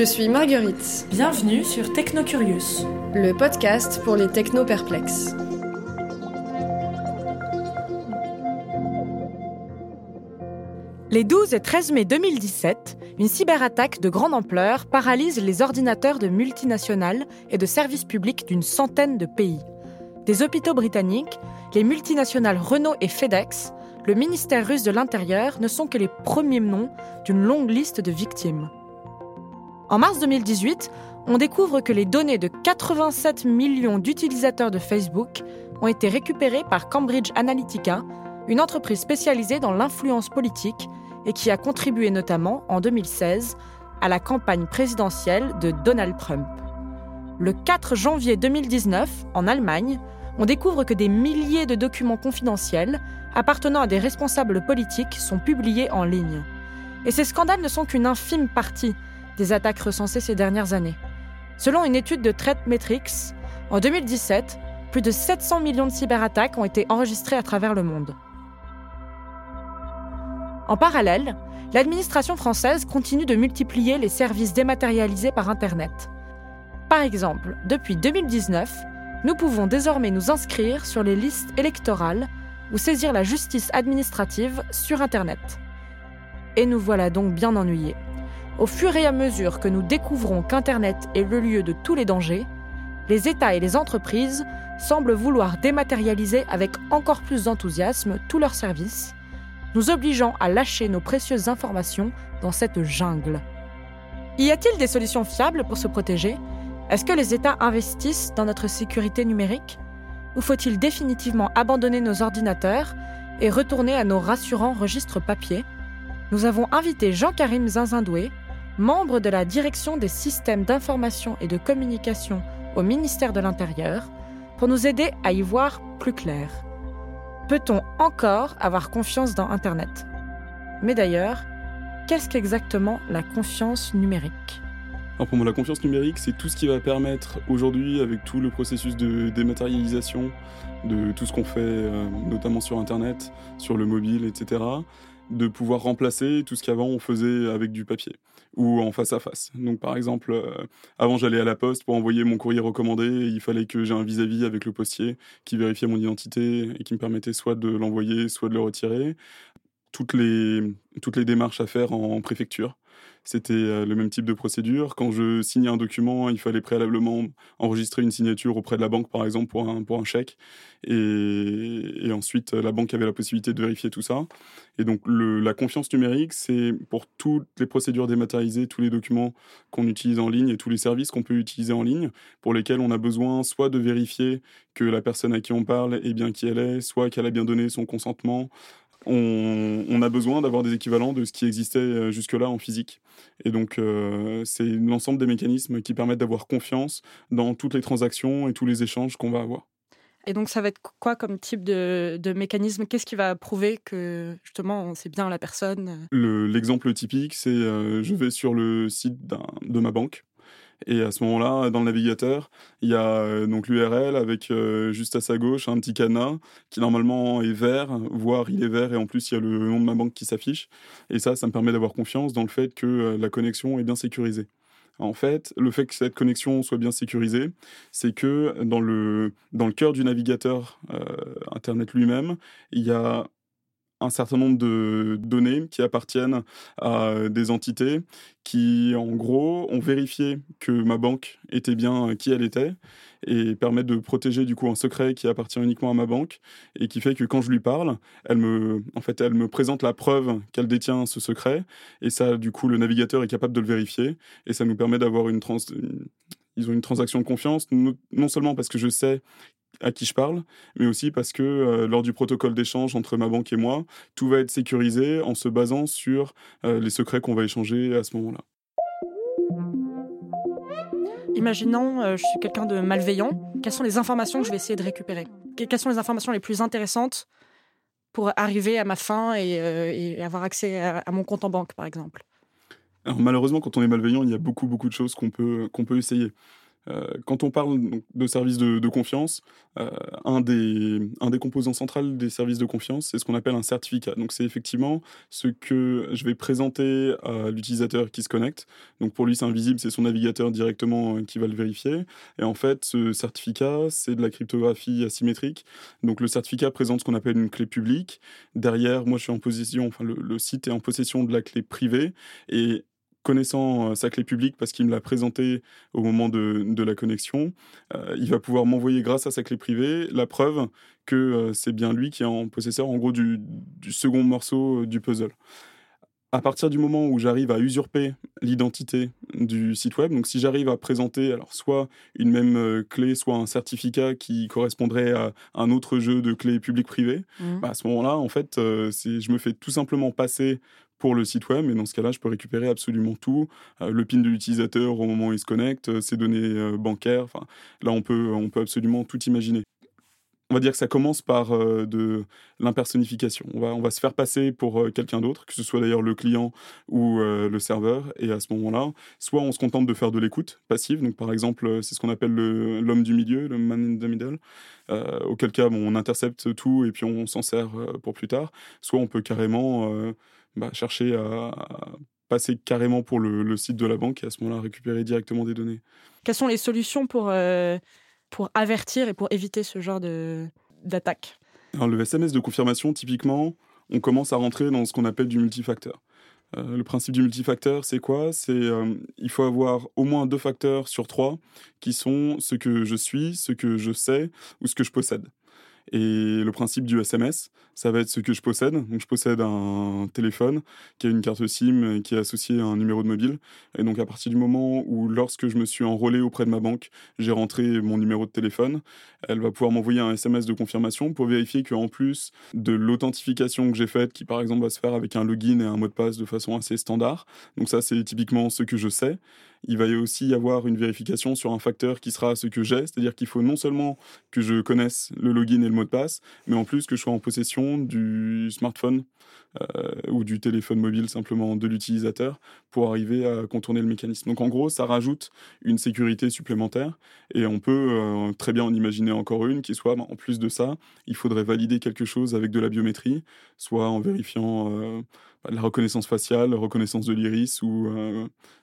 Je suis Marguerite. Bienvenue sur Technocurious, le podcast pour les techno-perplexes. Les 12 et 13 mai 2017, une cyberattaque de grande ampleur paralyse les ordinateurs de multinationales et de services publics d'une centaine de pays. Des hôpitaux britanniques, les multinationales Renault et FedEx, le ministère russe de l'Intérieur ne sont que les premiers noms d'une longue liste de victimes. En mars 2018, on découvre que les données de 87 millions d'utilisateurs de Facebook ont été récupérées par Cambridge Analytica, une entreprise spécialisée dans l'influence politique et qui a contribué notamment en 2016 à la campagne présidentielle de Donald Trump. Le 4 janvier 2019, en Allemagne, on découvre que des milliers de documents confidentiels appartenant à des responsables politiques sont publiés en ligne. Et ces scandales ne sont qu'une infime partie des attaques recensées ces dernières années. Selon une étude de ThreatMetrix, en 2017, plus de 700 millions de cyberattaques ont été enregistrées à travers le monde. En parallèle, l'administration française continue de multiplier les services dématérialisés par Internet. Par exemple, depuis 2019, nous pouvons désormais nous inscrire sur les listes électorales ou saisir la justice administrative sur Internet. Et nous voilà donc bien ennuyés. Au fur et à mesure que nous découvrons qu'Internet est le lieu de tous les dangers, les États et les entreprises semblent vouloir dématérialiser avec encore plus d'enthousiasme tous leurs services, nous obligeant à lâcher nos précieuses informations dans cette jungle. Y a-t-il des solutions fiables pour se protéger? Est-ce que les États investissent dans notre sécurité numérique? Ou faut-il définitivement abandonner nos ordinateurs et retourner à nos rassurants registres papier? Nous avons invité Jean-Karim Zinzindoué, membre de la direction des systèmes d'information et de communication au ministère de l'Intérieur, pour nous aider à y voir plus clair. Peut-on encore avoir confiance dans Internet? Mais d'ailleurs, qu'est-ce qu'exactement la confiance numérique? Alors pour moi, la confiance numérique, c'est tout ce qui va permettre aujourd'hui, avec tout le processus de dématérialisation, de tout ce qu'on fait, euh, notamment sur Internet, sur le mobile, etc., de pouvoir remplacer tout ce qu'avant on faisait avec du papier ou en face à face. Donc par exemple, euh, avant j'allais à la poste pour envoyer mon courrier recommandé, il fallait que j'ai un vis-à-vis avec le postier qui vérifiait mon identité et qui me permettait soit de l'envoyer, soit de le retirer. Toutes les, toutes les démarches à faire en préfecture. C'était euh, le même type de procédure. Quand je signais un document, il fallait préalablement enregistrer une signature auprès de la banque, par exemple, pour un, pour un chèque. Et, ensuite, la banque avait la possibilité de vérifier tout ça. Et donc, la confiance numérique, c'est pour toutes les procédures dématérialisées, tous les documents qu'on utilise en ligne et tous les services qu'on peut utiliser en ligne, pour lesquels on a besoin soit de vérifier que la personne à qui on parle est bien qui elle est, soit qu'elle a bien donné son consentement, on, a besoin d'avoir des équivalents de ce qui existait euh, jusque-là en physique. Et donc, euh, c'est l'ensemble des mécanismes qui permettent d'avoir confiance dans toutes les transactions et tous les échanges qu'on va avoir. Et donc, ça va être quoi comme type de, mécanisme? Qu'est-ce qui va prouver que justement, c'est bien la personne? L'exemple typique, c'est euh, je vais sur le site de ma banque et à ce moment-là, dans le navigateur, il y a euh, donc l'URL avec euh, juste à sa gauche un petit cadenas qui normalement est vert, voire il est vert et en plus il y a le nom de ma banque qui s'affiche. Et ça, ça me permet d'avoir confiance dans le fait que euh, la connexion est bien sécurisée. En fait, le fait que cette connexion soit bien sécurisée, c'est que dans le, dans le cœur du navigateur Internet lui-même, il y a un certain nombre de données qui appartiennent à des entités qui, en gros, ont vérifié que ma banque était bien qui elle était et permettent de protéger du coup un secret qui appartient uniquement à ma banque et qui fait que quand je lui parle, elle me, en fait, elle me présente la preuve qu'elle détient ce secret et ça, du coup, le navigateur est capable de le vérifier et ça nous permet d'avoir une, trans ils ont une transaction de confiance, non seulement parce que je sais à qui je parle, mais aussi parce que euh, lors du protocole d'échange entre ma banque et moi, tout va être sécurisé en se basant sur euh, les secrets qu'on va échanger à ce moment-là. Imaginons, euh, je suis quelqu'un de malveillant. Quelles sont les informations que je vais essayer de récupérer? Quelles sont les informations les plus intéressantes pour arriver à ma fin et, avoir accès à, mon compte en banque, par exemple? Alors, malheureusement, quand on est malveillant, il y a beaucoup, beaucoup de choses qu'on peut, qu'on peut essayer. Euh, quand on parle de services de, confiance, euh, un, des, composants centraux des services de confiance, c'est ce qu'on appelle un certificat. Donc c'est effectivement ce que je vais présenter à l'utilisateur qui se connecte. Donc pour lui, c'est invisible, c'est son navigateur directement euh, qui va le vérifier. Et en fait, ce certificat, c'est de la cryptographie asymétrique. Donc le certificat présente ce qu'on appelle une clé publique. Derrière, moi, je suis en possession, enfin le, le site est en possession de la clé privée. Et connaissant euh, sa clé publique parce qu'il me l'a présentée au moment de, de la connexion, euh, il va pouvoir m'envoyer grâce à sa clé privée la preuve que euh, c'est bien lui qui est en possesseur en gros du, du second morceau du puzzle. À partir du moment où j'arrive à usurper l'identité du site web, donc si j'arrive à présenter alors soit une même clé, soit un certificat qui correspondrait à un autre jeu de clés publiques-privées, mmh. bah à ce moment-là, en fait, je me fais tout simplement passer pour le site web. Et dans ce cas-là, je peux récupérer absolument tout. Euh, le PIN de l'utilisateur au moment où il se connecte, euh, ses données euh, bancaires. Enfin, là, on peut, on peut absolument tout imaginer. On va dire que ça commence par de l'impersonnification. On va, on va se faire passer pour quelqu'un d'autre, que ce soit d'ailleurs le client ou le serveur. Et à ce moment-là, soit on se contente de faire de l'écoute passive. Donc, par exemple, c'est ce qu'on appelle l'homme du milieu, le man in the middle. auquel cas, bon, on intercepte tout et puis on s'en sert pour plus tard. Soit on peut carrément bah, chercher à, passer carrément pour le, site de la banque et à ce moment-là récupérer directement des données. Quelles sont les solutions pour, euh, pour avertir et pour éviter ce genre d'attaque? Le SMS de confirmation, typiquement, on commence à rentrer dans ce qu'on appelle du multifacteur. Euh, le principe du multifacteur, c'est quoi? C'est euh, il faut avoir au moins deux facteurs sur trois qui sont ce que je suis, ce que je sais ou ce que je possède. Et le principe du SMS, ça va être ce que je possède. Donc, je possède un téléphone qui a une carte SIM qui est associée à un numéro de mobile. Et donc, à partir du moment où, lorsque je me suis enrôlé auprès de ma banque, j'ai rentré mon numéro de téléphone, elle va pouvoir m'envoyer un SMS de confirmation pour vérifier qu'en plus de l'authentification que j'ai faite, qui par exemple va se faire avec un login et un mot de passe de façon assez standard, donc ça, c'est typiquement ce que je sais, il va y aussi y avoir une vérification sur un facteur qui sera ce que j'ai, c'est-à-dire qu'il faut non seulement que je connaisse le login et le mot de passe, mais en plus que je sois en possession du smartphone euh, ou du téléphone mobile simplement de l'utilisateur pour arriver à contourner le mécanisme. Donc en gros, ça rajoute une sécurité supplémentaire et on peut euh, très bien en imaginer encore une qui soit, en plus de ça, il faudrait valider quelque chose avec de la biométrie, soit en vérifiant euh, la reconnaissance faciale, la reconnaissance de l'iris ou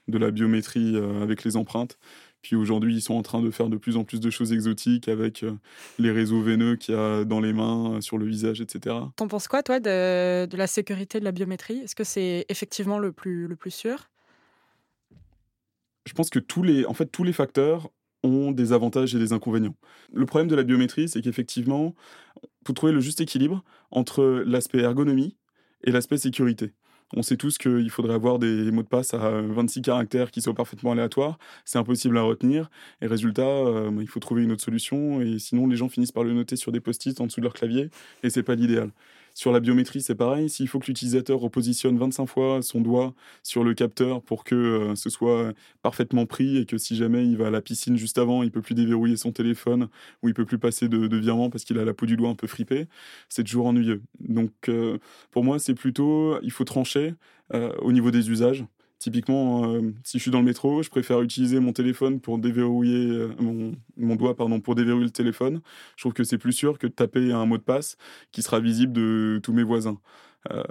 de la biométrie avec les empreintes. Puis aujourd'hui, ils sont en train de faire de plus en plus de choses exotiques avec euh, les réseaux veineux qu'il y a dans les mains, euh, sur le visage, etc. T'en penses quoi, toi, de, de, la sécurité de la biométrie? Est-ce que c'est effectivement le plus, le plus sûr? Je pense que tous les, en fait, tous les facteurs ont des avantages et des inconvénients. Le problème de la biométrie, c'est qu'effectivement, faut trouver le juste équilibre entre l'aspect ergonomie et l'aspect sécurité. On sait tous qu'il faudrait avoir des mots de passe à 26 caractères qui soient parfaitement aléatoires. C'est impossible à retenir. Et résultat, euh, il faut trouver une autre solution. Et sinon, les gens finissent par le noter sur des post-it en dessous de leur clavier. Et c'est pas l'idéal. Sur la biométrie, c'est pareil. S'il faut que l'utilisateur repositionne 25 fois son doigt sur le capteur pour que euh, ce soit parfaitement pris et que si jamais il va à la piscine juste avant, il peut plus déverrouiller son téléphone ou il peut plus passer de, virement parce qu'il a la peau du doigt un peu fripée, c'est toujours ennuyeux. Donc, euh, pour moi, c'est plutôt, il faut trancher euh, au niveau des usages. Typiquement, euh, si je suis dans le métro, je préfère utiliser mon téléphone pour déverrouiller euh, mon, doigt pardon pour déverrouiller le téléphone. Je trouve que c'est plus sûr que de taper un mot de passe qui sera visible de tous mes voisins. Euh,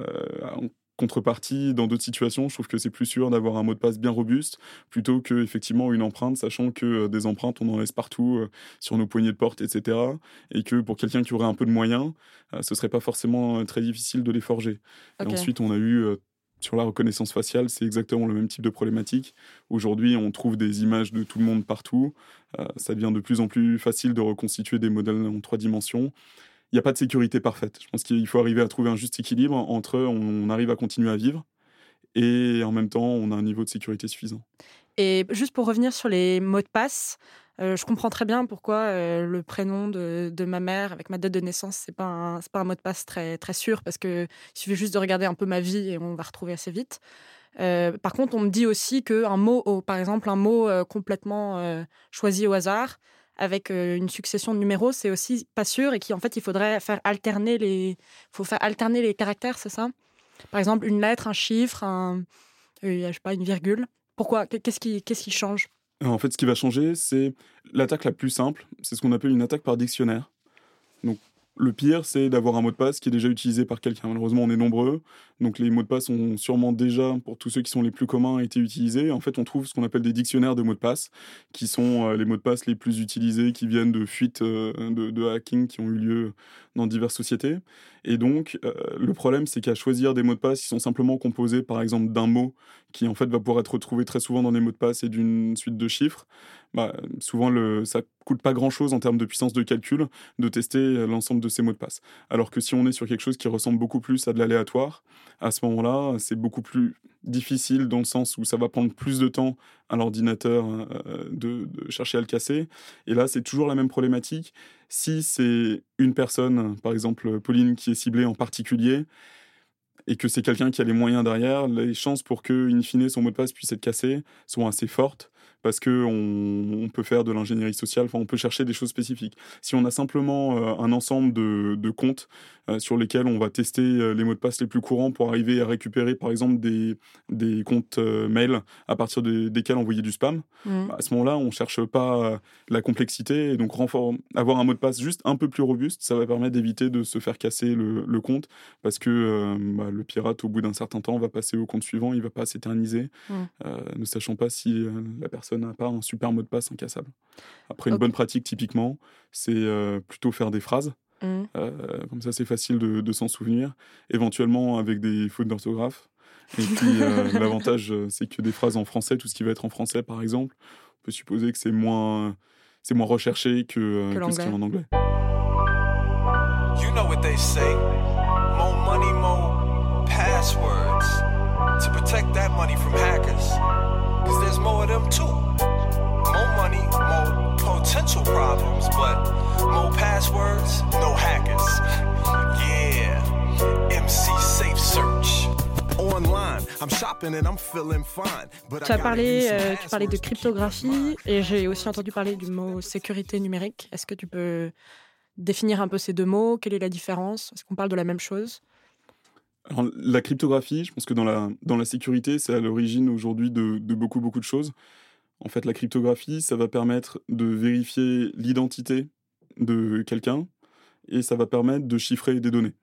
en contrepartie, dans d'autres situations, je trouve que c'est plus sûr d'avoir un mot de passe bien robuste plutôt que effectivement une empreinte, sachant que des empreintes on en laisse partout sur nos poignées de porte, etc. Et que pour quelqu'un qui aurait un peu de moyens, ce serait pas forcément très difficile de les forger. Et ensuite, on a eu sur la reconnaissance faciale, c'est exactement le même type de problématique. Aujourd'hui, on trouve des images de tout le monde partout. Euh, ça devient de plus en plus facile de reconstituer des modèles en trois dimensions. Il n'y a pas de sécurité parfaite. Je pense qu'il faut arriver à trouver un juste équilibre entre on arrive à continuer à vivre et en même temps on a un niveau de sécurité suffisant. Et juste pour revenir sur les mots de passe, euh, je comprends très bien pourquoi euh, le prénom de, ma mère avec ma date de naissance, c'est pas pas un mot de passe très, très sûr parce que il suffit juste de regarder un peu ma vie et on va retrouver assez vite. Euh, par contre, on me dit aussi qu'un mot, par exemple, un mot complètement choisi au hasard, avec une succession de numéros, c'est aussi pas sûr et qu'en fait, il faudrait faire alterner les, faut faire alterner les caractères, c'est ça? Par exemple, une lettre, un chiffre, je sais pas, une virgule. Pourquoi? Qu'est-ce qui, change? En fait, ce qui va changer, c'est l'attaque la plus simple. C'est ce qu'on appelle une attaque par dictionnaire. Le pire, c'est d'avoir un mot de passe qui est déjà utilisé par quelqu'un. Malheureusement, on est nombreux, donc les mots de passe ont sûrement déjà, pour tous ceux qui sont les plus communs, été utilisés. En fait, on trouve ce qu'on appelle des dictionnaires de mots de passe, qui sont euh, les mots de passe les plus utilisés, qui viennent de fuites euh, de, hacking qui ont eu lieu dans diverses sociétés. Et donc, euh, le problème, c'est qu'à choisir des mots de passe, ils sont simplement composés, par exemple, d'un mot qui, en fait, va pouvoir être retrouvé très souvent dans les mots de passe et d'une suite de chiffres. Bah, souvent, le, ça coûte pas grand-chose en termes de puissance de calcul de tester l'ensemble de ces mots de passe. Alors que si on est sur quelque chose qui ressemble beaucoup plus à de l'aléatoire, à ce moment-là, c'est beaucoup plus difficile dans le sens où ça va prendre plus de temps à l'ordinateur euh, de, chercher à le casser. Et là, c'est toujours la même problématique. Si c'est une personne, par exemple Pauline, qui est ciblée en particulier, et que c'est quelqu'un qui a les moyens derrière, les chances pour que, in fine, son mot de passe puisse être cassé sont assez fortes parce qu'on on peut faire de l'ingénierie sociale, enfin, on peut chercher des choses spécifiques. Si on a simplement euh, un ensemble de, comptes sur lesquels on va tester euh, les mots de passe les plus courants pour arriver à récupérer, par exemple, des, des comptes mail à partir desquels envoyer du spam, mmh. bah, à ce moment-là, on ne cherche pas la complexité. Et donc, avoir un mot de passe juste un peu plus robuste, ça va permettre d'éviter de se faire casser le, compte parce que bah, le pirate, au bout d'un certain temps, va passer au compte suivant, il ne va pas s'éterniser, mmh. ne sachant pas si la personne n'a pas un super mot de passe incassable. Après, une bonne pratique, typiquement, c'est euh, plutôt faire des phrases. Mmh. Euh, comme ça, c'est facile de, s'en souvenir. Éventuellement, avec des fautes d'orthographe. Et puis, euh, l'avantage, c'est que des phrases en français, tout ce qui va être en français, par exemple, on peut supposer que c'est moins, c'est moins recherché que, que, ce qui est en anglais. You know what they say. More money, more passwords. To protect that money from hackers. Cause there's more of them too. More money, more potential problems, but more passwords, no hackers. Yeah, MC Safe Search. Tu as parlé, euh, tu parlais de cryptographie et j'ai aussi entendu parler du mot sécurité numérique. Est-ce que tu peux définir un peu ces deux mots? Quelle est la différence? Est-ce qu'on parle de la même chose? Alors, la cryptographie, je pense que dans la, dans la sécurité, c'est à l'origine aujourd'hui de, de, beaucoup, beaucoup de choses. En fait, la cryptographie, ça va permettre de vérifier l'identité de quelqu'un et ça va permettre de chiffrer des données.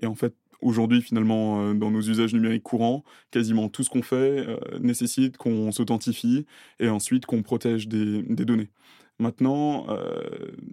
Et en fait, aujourd'hui, finalement, euh, dans nos usages numériques courants, quasiment tout ce qu'on fait euh, nécessite qu'on s'authentifie et ensuite qu'on protège des, des données. Maintenant, euh,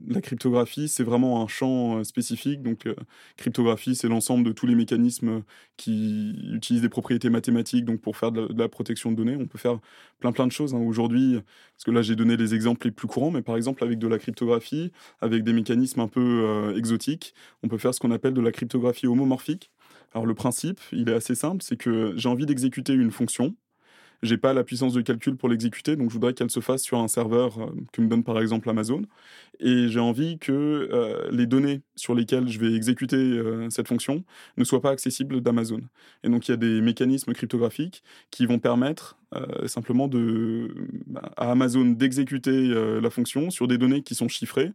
la cryptographie, c'est vraiment un champ euh, spécifique. Donc, euh, cryptographie, c'est l'ensemble de tous les mécanismes qui utilisent des propriétés mathématiques donc pour faire de la, protection de données. On peut faire plein plein de choses hein. aujourd'hui. Parce que là, j'ai donné les exemples les plus courants, mais par exemple, avec de la cryptographie, avec des mécanismes un peu exotiques, on peut faire ce qu'on appelle de la cryptographie homomorphique. Alors, le principe, il est assez simple, c'est que j'ai envie d'exécuter une fonction j'ai pas la puissance de calcul pour l'exécuter, donc je voudrais qu'elle se fasse sur un serveur euh, que me donne par exemple Amazon. Et j'ai envie que euh, les données sur lesquelles je vais exécuter euh, cette fonction ne soient pas accessibles d'Amazon. Et donc il y a des mécanismes cryptographiques qui vont permettre simplement bah, à Amazon d'exécuter la fonction sur des données qui sont chiffrées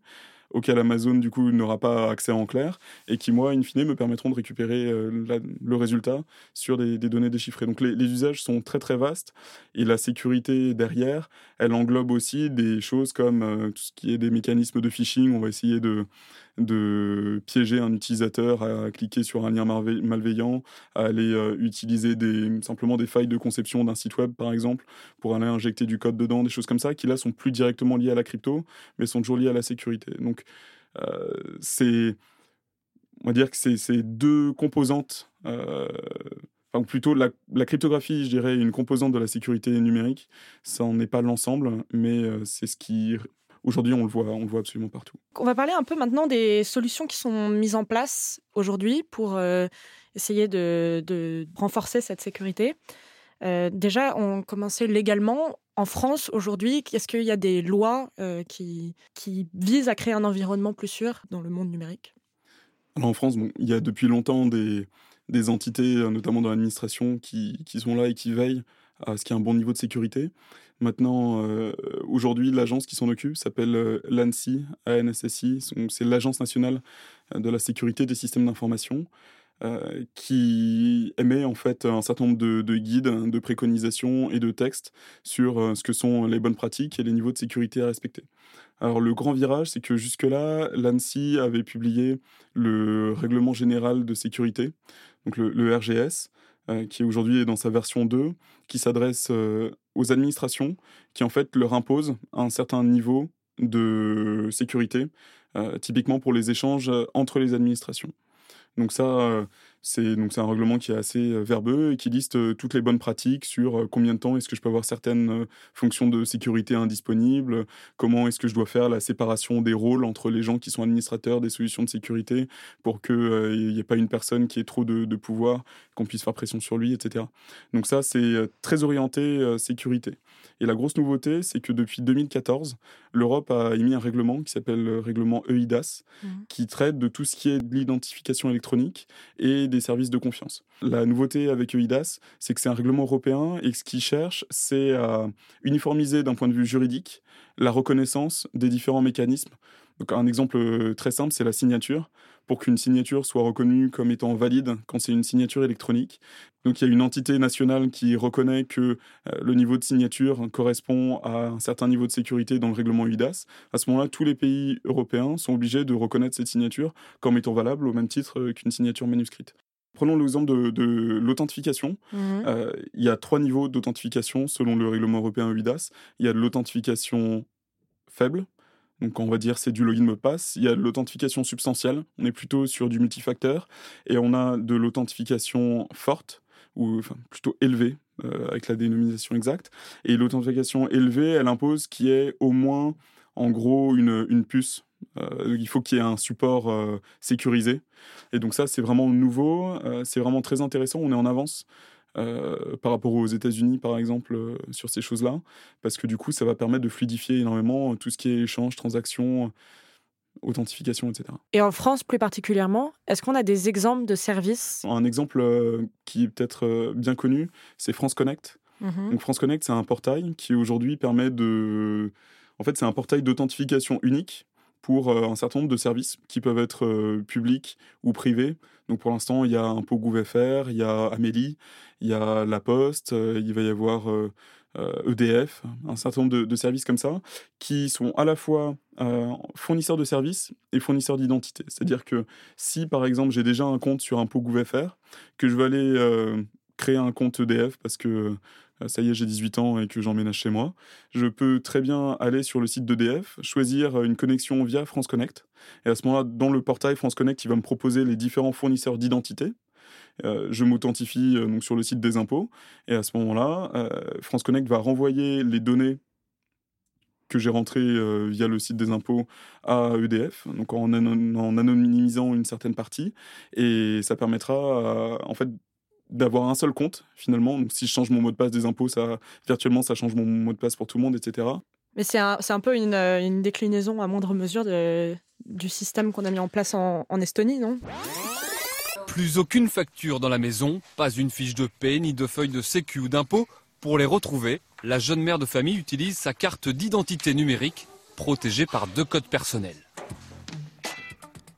auquel Amazon du coup n'aura pas accès en clair et qui moi in fine me permettront de récupérer euh, le résultat sur des, données déchiffrées. Donc les, usages sont très très vastes et la sécurité derrière, elle englobe aussi des choses comme euh, tout ce qui est des mécanismes de phishing. On va essayer de de piéger un utilisateur à cliquer sur un lien malveillant, à aller euh, utiliser simplement des failles de conception d'un site web, par exemple, pour aller injecter du code dedans, des choses comme ça, qui là sont plus directement liées à la crypto, mais sont toujours liées à la sécurité. Donc, euh, c'est. On va dire que c'est deux composantes. Euh, enfin, plutôt la, la, cryptographie, je dirais, une composante de la sécurité numérique. Ça n'en est pas l'ensemble, mais c'est ce qui aujourd'hui, on le voit, on le voit absolument partout. On va parler un peu maintenant des solutions qui sont mises en place aujourd'hui pour euh, essayer de, renforcer cette sécurité. Euh, déjà, on commençait légalement. En France, aujourd'hui, est-ce qu'il y a des lois euh, qui, qui visent à créer un environnement plus sûr dans le monde numérique? Alors en France, il y a depuis longtemps des, des entités, notamment dans l'administration, qui, qui, sont là et qui veillent à ce qu'il y ait un bon niveau de sécurité. Maintenant, euh, aujourd'hui, l'agence qui s'en occupe s'appelle euh, l'ANSI, ANSSI, c'est l'Agence nationale de la sécurité des systèmes d'information. qui émet en fait un certain nombre de, de, guides, de préconisations et de textes sur ce que sont les bonnes pratiques et les niveaux de sécurité à respecter. Alors le grand virage, c'est que jusque-là, l'ANSI avait publié le règlement général de sécurité, donc le, RGS, euh, qui aujourd'hui est dans sa version 2, qui s'adresse euh, aux administrations, qui en fait leur impose un certain niveau de sécurité, euh, typiquement pour les échanges entre les administrations. Donc ça, c'est donc c'est un règlement qui est assez euh, verbeux et qui liste euh, toutes les bonnes pratiques sur euh, combien de temps est-ce que je peux avoir certaines fonctions de sécurité indisponibles, comment est-ce que je dois faire la séparation des rôles entre les gens qui sont administrateurs des solutions de sécurité pour qu'il n'y ait pas une personne qui ait trop de, de pouvoir, qu'on puisse faire pression sur lui, etc. Donc ça, c'est très orienté sécurité. Et la grosse nouveauté, c'est que depuis 2014, l'Europe a émis un règlement qui s'appelle le règlement EIDAS, mmh. qui traite de tout ce qui est de l'identification électronique et des services de confiance. La nouveauté avec EIDAS, c'est que c'est un règlement européen et ce qu'il cherche, c'est à uniformiser d'un point de vue juridique la reconnaissance des différents mécanismes. Donc un exemple très simple, c'est la signature pour qu'une signature soit reconnue comme étant valide quand c'est une signature électronique. Donc il y a une entité nationale qui reconnaît que euh, le niveau de signature correspond à un certain niveau de sécurité dans le règlement UIDAS. À ce moment-là, tous les pays européens sont obligés de reconnaître cette signature comme étant valable au même titre euh, qu'une signature manuscrite. Prenons l'exemple de, l'authentification. Mmh. Euh, il y a trois niveaux d'authentification selon le règlement européen UIDAS. Il y a de l'authentification faible, donc on va dire c'est du login mot de passe. Il y a de l'authentification substantielle, on est plutôt sur du multifacteur. Et on a de l'authentification forte, ou enfin, plutôt élevée, euh, avec la dénomination exacte. Et l'authentification élevée, elle impose qu'il y ait au moins, en gros, une, une puce. Euh, il faut qu'il y ait un support euh, sécurisé. Et donc ça, c'est vraiment nouveau, c'est vraiment très intéressant, on est en avance. Euh, par rapport aux États-Unis, par exemple, euh, sur ces choses-là, parce que du coup, ça va permettre de fluidifier énormément tout ce qui est échange, transactions, authentification, etc. Et en France plus particulièrement, est-ce qu'on a des exemples de services? Un exemple euh, qui est peut-être bien connu, c'est France Connect. Mmh Donc France Connect, c'est un portail qui aujourd'hui permet de... En fait, c'est un portail d'authentification unique pour un certain nombre de services qui peuvent être publics ou privés. Donc pour l'instant, il y a un pot GouVFR, il y a Amélie, il y a La Poste, il va y avoir EDF, e un certain nombre de, services comme ça, qui sont à la fois fournisseurs de services et fournisseurs d'identité. C'est-à-dire que si, par exemple, j'ai déjà un compte sur un pot GouVFR, que je vais aller créer un compte EDF parce que euh, ça y est, j'ai 18 ans et que j'emménage chez moi, je peux très bien aller sur le site d'EDF, choisir une connexion via France Connect. Et à ce moment-là, dans le portail France Connect, il va me proposer les différents fournisseurs d'identité. Euh, je m'authentifie euh, donc sur le site des impôts. Et à ce moment-là, France Connect va renvoyer les données que j'ai rentrées via le site des impôts à EDF, donc en, en, anonymisant une certaine partie. Et ça permettra, en fait, d'avoir un seul compte finalement. Donc si je change mon mot de passe des impôts, ça virtuellement ça change mon mot de passe pour tout le monde, etc. Mais c'est un, un, peu une, une, déclinaison à moindre mesure de, du système qu'on a mis en place en, en Estonie, non? Plus aucune facture dans la maison, pas une fiche de paie ni de feuille de sécu ou d'impôt. Pour les retrouver, la jeune mère de famille utilise sa carte d'identité numérique protégée par deux codes personnels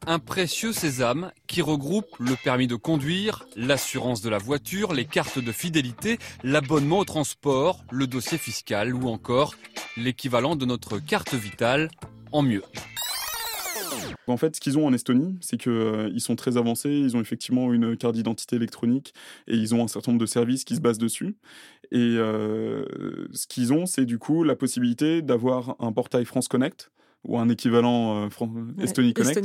un précieux sésame qui regroupe le permis de conduire, l'assurance de la voiture, les cartes de fidélité, l'abonnement au transport, le dossier fiscal ou encore l'équivalent de notre carte vitale en mieux. En fait, ce qu'ils ont en Estonie, c'est qu'ils euh, sont très avancés. Ils ont effectivement une carte d'identité électronique et ils ont un certain nombre de services qui se basent dessus. Et euh, ce qu'ils ont, c'est du coup la possibilité d'avoir un portail France Connect ou un équivalent euh, Estonie Connect,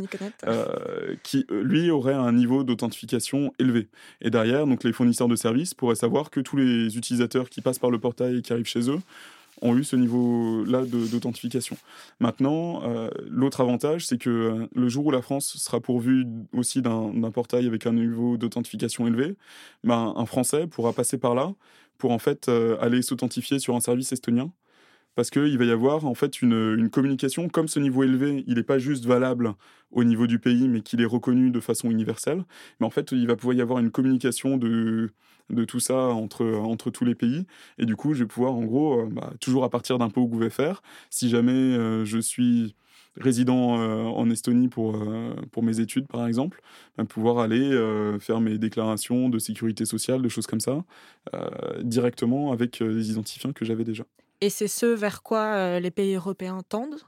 euh, qui euh, lui aurait un niveau d'authentification élevé. Et derrière, donc les fournisseurs de services pourraient savoir que tous les utilisateurs qui passent par le portail et qui arrivent chez eux ont eu ce niveau-là d'authentification. Maintenant, l'autre avantage, c'est que le jour où la France sera pourvue aussi d'un portail avec un niveau d'authentification élevé, ben, un Français pourra passer par là pour en fait aller s'authentifier sur un service estonien parce qu'il va y avoir en fait une, communication, comme ce niveau élevé, il n'est pas juste valable au niveau du pays, mais qu'il est reconnu de façon universelle. Mais en fait, il va pouvoir y avoir une communication de, tout ça entre, tous les pays. Et du coup, je vais pouvoir, en gros, euh, bah, toujours à partir d'un pot que vous faire, si jamais euh, je suis résident en Estonie pour, mes études, par exemple, ben, pouvoir aller faire mes déclarations de sécurité sociale, de choses comme ça, directement avec les identifiants que j'avais déjà. Et c'est ce vers quoi les pays européens tendent?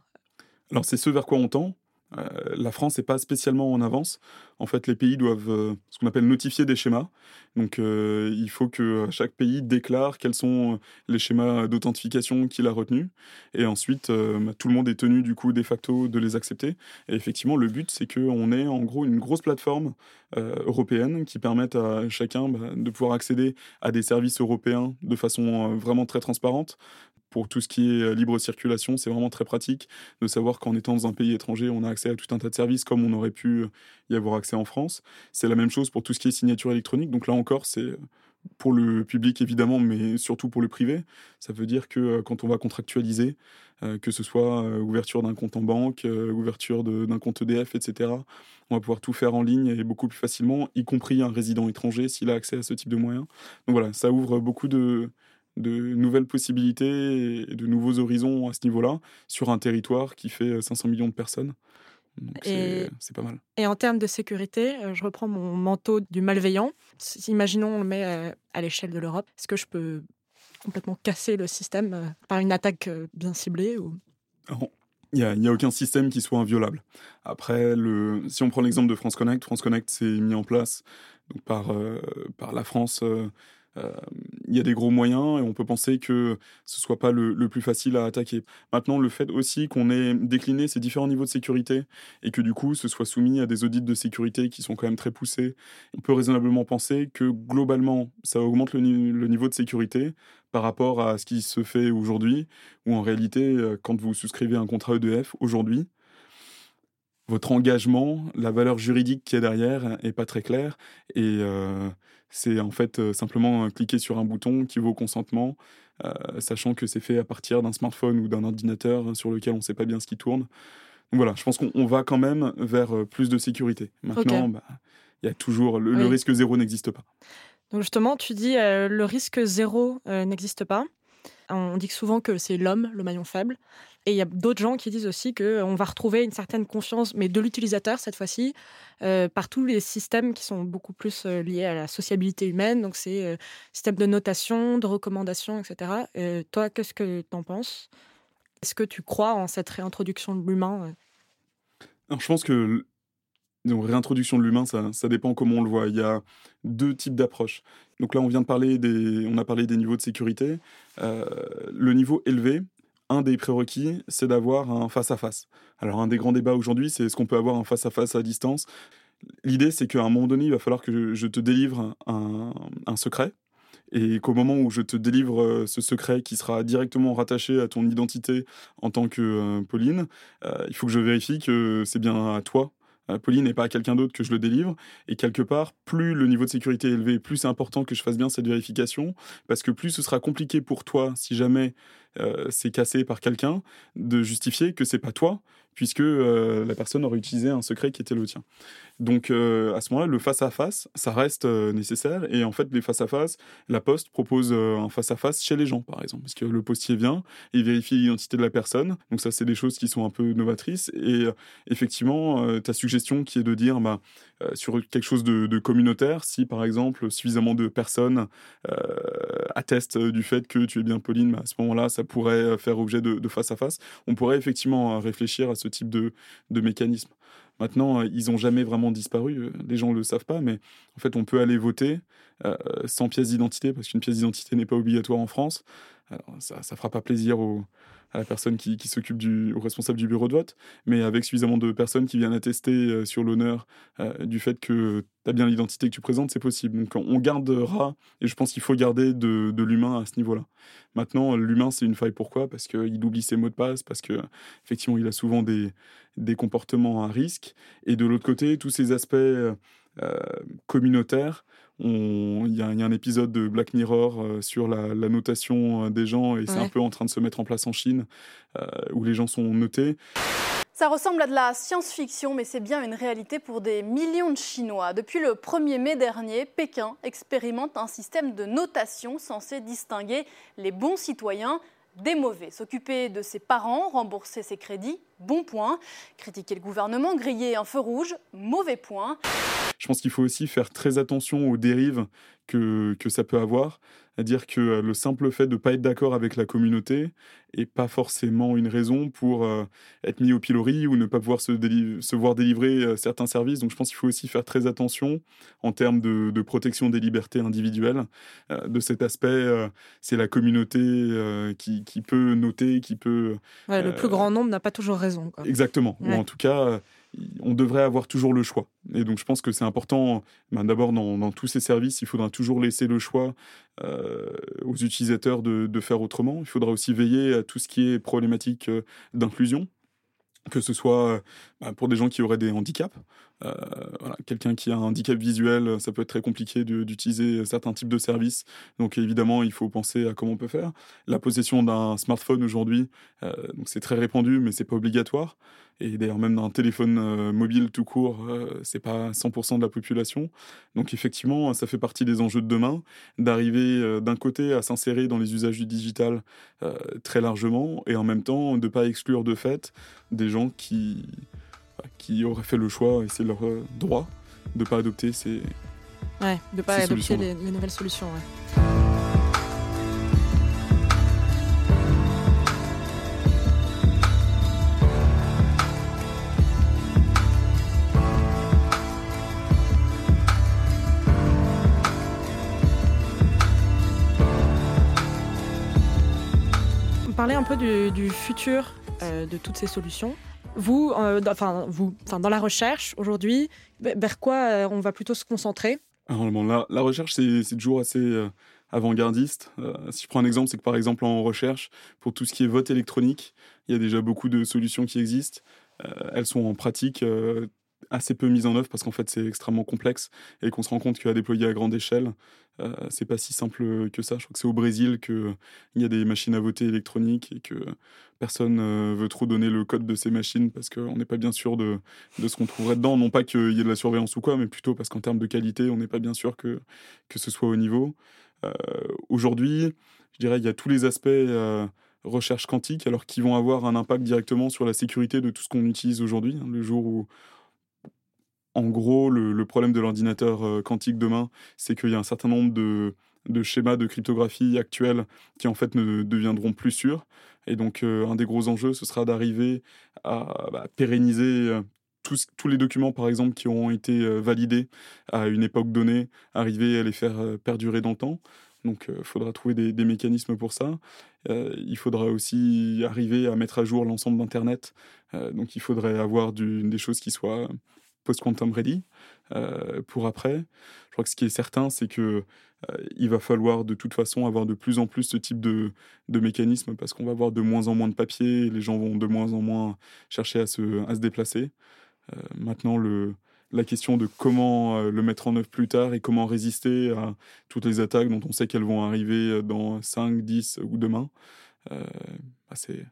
Alors c'est ce vers quoi on tend. Euh, la France n'est pas spécialement en avance. En fait, les pays doivent euh, ce qu'on appelle notifier des schémas. Donc, euh, il faut que chaque pays déclare quels sont les schémas d'authentification qu'il a retenus. Et ensuite, tout le monde est tenu, du coup, de facto, de les accepter. Et effectivement, le but, c'est qu'on ait en gros une grosse plateforme européenne qui permette à chacun bah, de pouvoir accéder à des services européens de façon vraiment très transparente, pour tout ce qui est euh, libre circulation, c'est vraiment très pratique de savoir qu'en étant dans un pays étranger, on a accès à tout un tas de services comme on aurait pu euh, y avoir accès en France. C'est la même chose pour tout ce qui est signature électronique. Donc là encore, c'est euh, pour le public évidemment, mais surtout pour le privé. Ça veut dire que quand on va contractualiser, que ce soit ouverture d'un compte en banque, ouverture d'un compte EDF, etc., on va pouvoir tout faire en ligne et beaucoup plus facilement, y compris un résident étranger s'il a accès à ce type de moyens. Donc voilà, ça ouvre beaucoup de, de nouvelles possibilités et de nouveaux horizons à ce niveau-là sur un territoire qui fait 500 millions de personnes. C'est pas mal. Et en termes de sécurité, euh, je reprends mon manteau du malveillant. Imaginons on le met euh, à l'échelle de l'Europe. Est-ce que je peux complètement casser le système euh, par une attaque bien ciblée ou... Il n'y a, a, aucun système qui soit inviolable. Après, le, si on prend l'exemple de France Connect, France Connect s'est mis en place donc par, par la France euh, il y a des gros moyens et on peut penser que ce soit pas le, plus facile à attaquer. Maintenant, le fait aussi qu'on ait décliné ces différents niveaux de sécurité et que du coup ce soit soumis à des audits de sécurité qui sont quand même très poussés, on peut raisonnablement penser que globalement ça augmente le, le niveau de sécurité par rapport à ce qui se fait aujourd'hui, ou en réalité, euh, quand vous souscrivez un contrat EDF aujourd'hui, votre engagement, la valeur juridique qui est derrière est pas très claire et euh, c'est en fait euh, simplement cliquer sur un bouton qui vaut consentement, euh, sachant que c'est fait à partir d'un smartphone ou d'un ordinateur sur lequel on ne sait pas bien ce qui tourne. Donc voilà, je pense qu'on va quand même vers euh, plus de sécurité. Maintenant, bah, il y a toujours le, risque zéro n'existe pas. Donc justement, tu dis le risque zéro n'existe pas. On dit souvent que c'est l'homme, le maillon faible. Et il y a d'autres gens qui disent aussi qu'on va retrouver une certaine confiance, mais de l'utilisateur cette fois-ci, euh, par tous les systèmes qui sont beaucoup plus euh, liés à la sociabilité humaine. Donc, c'est euh, système de notation, de recommandation, etc. toi, qu'est-ce que tu en penses? Est-ce que tu crois en cette réintroduction de l'humain? Je pense que donc, réintroduction de l'humain, ça, dépend comment on le voit. Il y a deux types d'approches. Donc là, on vient de parler des, on a parlé des niveaux de sécurité. le niveau élevé, un des prérequis, c'est d'avoir un face-à-face. Alors, un des grands débats aujourd'hui, c'est est-ce qu'on peut avoir un face-à-face à distance? L'idée, c'est qu'à un moment donné, il va falloir que je te délivre un, secret, et qu'au moment où je te délivre euh, ce secret qui sera directement rattaché à ton identité en tant que euh, Pauline, euh, il faut que je vérifie que c'est bien à toi Pauline n'est pas à quelqu'un d'autre que je le délivre. Et quelque part, plus le niveau de sécurité est élevé, plus c'est important que je fasse bien cette vérification, parce que plus ce sera compliqué pour toi, si jamais euh, c'est cassé par quelqu'un, de justifier que c'est pas toi, puisque euh, la personne aurait utilisé un secret qui était le tien. Donc euh, à ce moment-là, le face-à-face, ça reste nécessaire. Et en fait, les face-à-face, la Poste propose un face-à-face chez les gens, par exemple, parce que le postier vient, il vérifie l'identité de la personne. Donc ça, c'est des choses qui sont un peu novatrices. Et effectivement, ta suggestion qui est de dire, bah, sur quelque chose de, communautaire, si par exemple suffisamment de personnes attestent du fait que tu es bien Pauline, bah, à ce moment-là, ça pourrait euh, faire objet de, face à face. On pourrait effectivement euh, réfléchir à ce type de, mécanisme. Maintenant, euh, ils n'ont jamais vraiment disparu. Les gens ne le savent pas, mais en fait, on peut aller voter sans pièce d'identité, parce qu'une pièce d'identité n'est pas obligatoire en France. Ça ne fera pas plaisir à la personne qui, s'occupe du, responsable du bureau de vote, mais avec suffisamment de personnes qui viennent attester euh, sur l'honneur euh, du fait que tu as bien l'identité que tu présentes, c'est possible. Donc on gardera, et je pense qu'il faut garder de, l'humain à ce niveau-là. Maintenant, l'humain, c'est une faille. Pourquoi? Parce qu'il oublie ses mots de passe, parce que effectivement, il a souvent des, des comportements à risque. Et de l'autre côté, tous ces aspects euh, communautaires, il y, a un épisode de Black Mirror euh, sur la, notation euh, des gens et c'est un peu en train de se mettre en place en Chine euh, où les gens sont notés. Ça ressemble à de la science-fiction, mais c'est bien une réalité pour des millions de Chinois. Depuis le 1er mai dernier, Pékin expérimente un système de notation censé distinguer les bons citoyens des mauvais. S'occuper de ses parents, rembourser ses crédits, bon point. Critiquer le gouvernement, griller un feu rouge, mauvais point. Je pense qu'il faut aussi faire très attention aux dérives que, que ça peut avoir. C'est-à-dire que euh, le simple fait de ne pas être d'accord avec la communauté n'est pas forcément une raison pour euh, être mis au pilori ou ne pas pouvoir se, se voir délivrer euh, certains services. Donc je pense qu'il faut aussi faire très attention en termes de, de protection des libertés individuelles. de cet aspect, c'est la communauté qui, qui, peut noter, qui peut... le plus grand nombre n'a pas toujours raison. Exactement. Ou en tout cas on devrait avoir toujours le choix. Et donc, je pense que c'est important, ben, d'abord, dans, tous ces services, il faudra toujours laisser le choix euh, aux utilisateurs de, faire autrement. Il faudra aussi veiller à tout ce qui est problématique euh, d'inclusion que ce soit ben, pour des gens qui auraient des handicaps. Euh, quelqu'un qui a un handicap visuel, ça peut être très compliqué d'utiliser certains types de services. Donc évidemment, il faut penser à comment on peut faire. La possession d'un smartphone aujourd'hui, c'est très répandu, mais c'est pas obligatoire et d'ailleurs même dans un téléphone euh, mobile tout court, euh, c'est pas 100% de la population. Donc effectivement, ça fait partie des enjeux de demain, d'arriver euh, d'un côté à s'insérer dans les usages du digital très largement, et en même temps de pas exclure de fait des gens qui, qui auraient fait le choix, et c'est leur droit, de pas adopter ces... Ouais, de pas adopter les, les, nouvelles solutions. Ouais. parler un peu du, futur euh, de toutes ces solutions. Vous, euh, enfin, vous, enfin, dans la recherche aujourd'hui, vers quoi euh, on va plutôt se concentrer? Alors, la, la, recherche, c'est toujours assez avant-gardiste. si je prends un exemple, c'est que par exemple en recherche, pour tout ce qui est vote électronique, il y a déjà beaucoup de solutions qui existent. elles sont en pratique assez peu mises en œuvre parce qu'en fait c'est extrêmement complexe et qu'on se rend compte qu'à déployer à grande échelle, euh, c'est pas si simple que ça. Je crois que c'est au Brésil qu'il y a des machines à voter électroniques et que personne euh, veut trop donner le code de ces machines parce qu'on n'est pas bien sûr de, de ce qu'on trouverait dedans. Non pas qu'il y ait de la surveillance ou quoi, mais plutôt parce qu'en termes de qualité, on n'est pas bien sûr que, que ce soit au niveau. Euh, aujourd'hui, je dirais, il y a tous les aspects recherche quantique, alors qui vont avoir un impact directement sur la sécurité de tout ce qu'on utilise aujourd'hui. Hein, le jour où en gros, le, problème de l'ordinateur euh, quantique demain, c'est qu'il y a un certain nombre de, schémas de cryptographie actuels qui en fait ne deviendront plus sûrs. Et donc, euh, un des gros enjeux, ce sera d'arriver à bah, pérenniser euh, tous, les documents, par exemple, qui ont été validés à une époque donnée, arriver à les faire perdurer dans le temps. Donc, il faudra trouver des, mécanismes pour ça. il faudra aussi arriver à mettre à jour l'ensemble d'Internet. donc, il faudrait avoir des choses qui soient post-quantum ready euh, pour après. Je crois que ce qui est certain, c'est que euh, il va falloir de toute façon avoir de plus en plus ce type de, mécanisme parce qu'on va avoir de moins en moins de papier, les gens vont de moins en moins chercher à se, déplacer. Euh, maintenant, la question de comment le mettre en œuvre plus tard et comment résister à toutes les attaques dont on sait qu'elles vont arriver dans 5, 10 ou demain, bah, c'est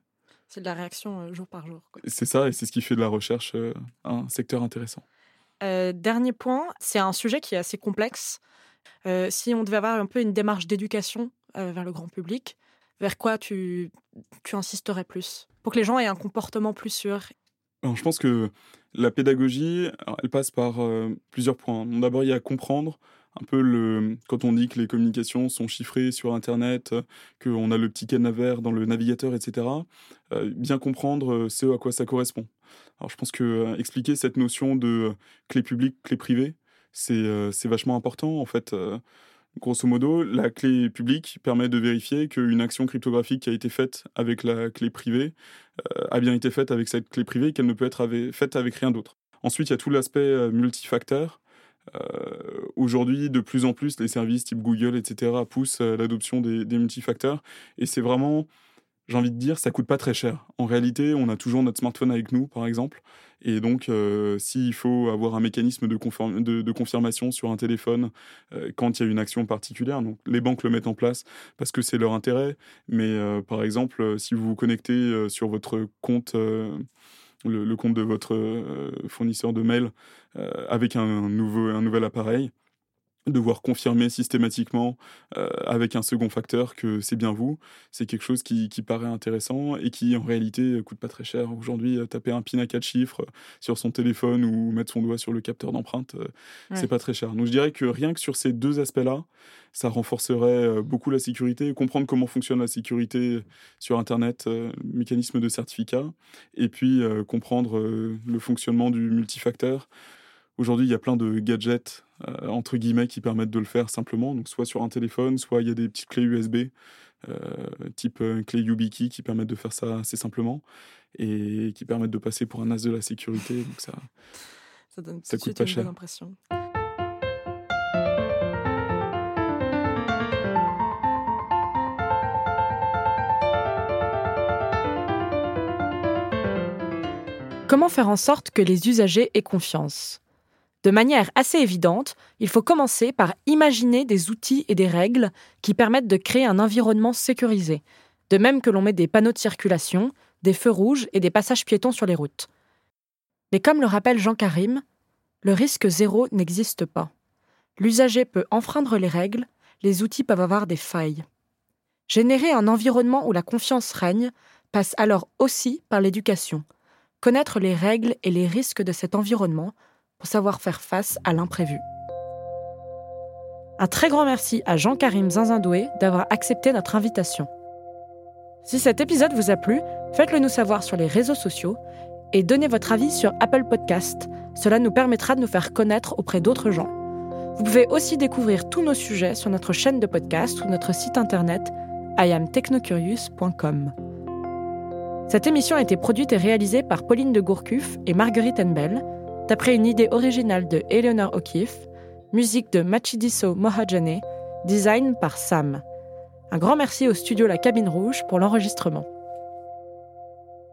c'est de la réaction euh, jour par jour. C'est ça, et c'est ce qui fait de la recherche euh, un secteur intéressant. Euh, dernier point, c'est un sujet qui est assez complexe. si on devait avoir un peu une démarche d'éducation vers le grand public, vers quoi tu, tu insisterais plus? Pour que les gens aient un comportement plus sûr alors, Je pense que la pédagogie, elle passe par plusieurs points. D'abord, il y a comprendre un peu le quand on dit que les communications sont chiffrées sur Internet, qu'on a le petit canavère dans le navigateur, etc. Euh, bien comprendre euh, ce à quoi ça correspond. Alors je pense que euh, expliquer cette notion de clé publique, clé privée, c'est c'est vachement important en fait. Grosso modo, la clé publique permet de vérifier qu'une action cryptographique qui a été faite avec la clé privée a bien été faite avec cette clé privée, qu'elle ne peut être faite avec rien d'autre. Ensuite, il y a tout l'aspect multifacteur euh, aujourd'hui, de plus en plus, les services type Google, etc., poussent euh, l'adoption des, multifacteurs. Et c'est vraiment, j'ai envie de dire, ça coûte pas très cher. En réalité, on a toujours notre smartphone avec nous, par exemple. Et donc, euh, s'il faut avoir un mécanisme de, de, confirmation sur un téléphone quand il y a une action particulière, donc les banques le mettent en place parce que c'est leur intérêt. Mais par exemple, si vous vous connectez sur votre compte le, compte de votre euh, fournisseur de mail euh, avec un, nouveau, un nouvel appareil. Devoir confirmer systématiquement euh, avec un second facteur que c'est bien vous, c'est quelque chose qui, paraît intéressant et qui en réalité coûte pas très cher. Aujourd'hui, euh, taper un PIN à quatre chiffres sur son téléphone ou mettre son doigt sur le capteur d'empreinte, euh, c'est pas très cher. Donc je dirais que rien que sur ces deux aspects-là, ça renforcerait beaucoup la sécurité, comprendre comment fonctionne la sécurité sur Internet, mécanisme de certificat, et puis comprendre le fonctionnement du multifacteur. Aujourd'hui, il y a plein de gadgets, euh, entre guillemets, qui permettent de le faire simplement. Donc, soit sur un téléphone, soit il y a des petites clés USB, euh, type euh, clé YubiKey, qui permettent de faire ça assez simplement et qui permettent de passer pour un as de la sécurité. Donc, ça, ça, donne ça coûte pas cher. impression. Comment faire en sorte que les usagers aient confiance? De manière assez évidente, il faut commencer par imaginer des outils et des règles qui permettent de créer un environnement sécurisé, de même que l'on met des panneaux de circulation, des feux rouges et des passages piétons sur les routes. Mais comme le rappelle Jean Karim, le risque zéro n'existe pas. L'usager peut enfreindre les règles, les outils peuvent avoir des failles. Générer un environnement où la confiance règne passe alors aussi par l'éducation. Connaître les règles et les risques de cet environnement savoir faire face à l'imprévu. Un très grand merci à Jean-Karim Zinzindoué d'avoir accepté notre invitation. Si cet épisode vous a plu, faites-le nous savoir sur les réseaux sociaux et donnez votre avis sur Apple Podcast. Cela nous permettra de nous faire connaître auprès d'autres gens. Vous pouvez aussi découvrir tous nos sujets sur notre chaîne de podcast ou notre site internet iamtechnocurious.com. Cette émission a été produite et réalisée par Pauline de Gourcuff et Marguerite Enbel d'après une idée originale de Eleanor O'Keeffe, musique de Machidiso Mohajane, design par Sam. Un grand merci au studio La Cabine Rouge pour l'enregistrement.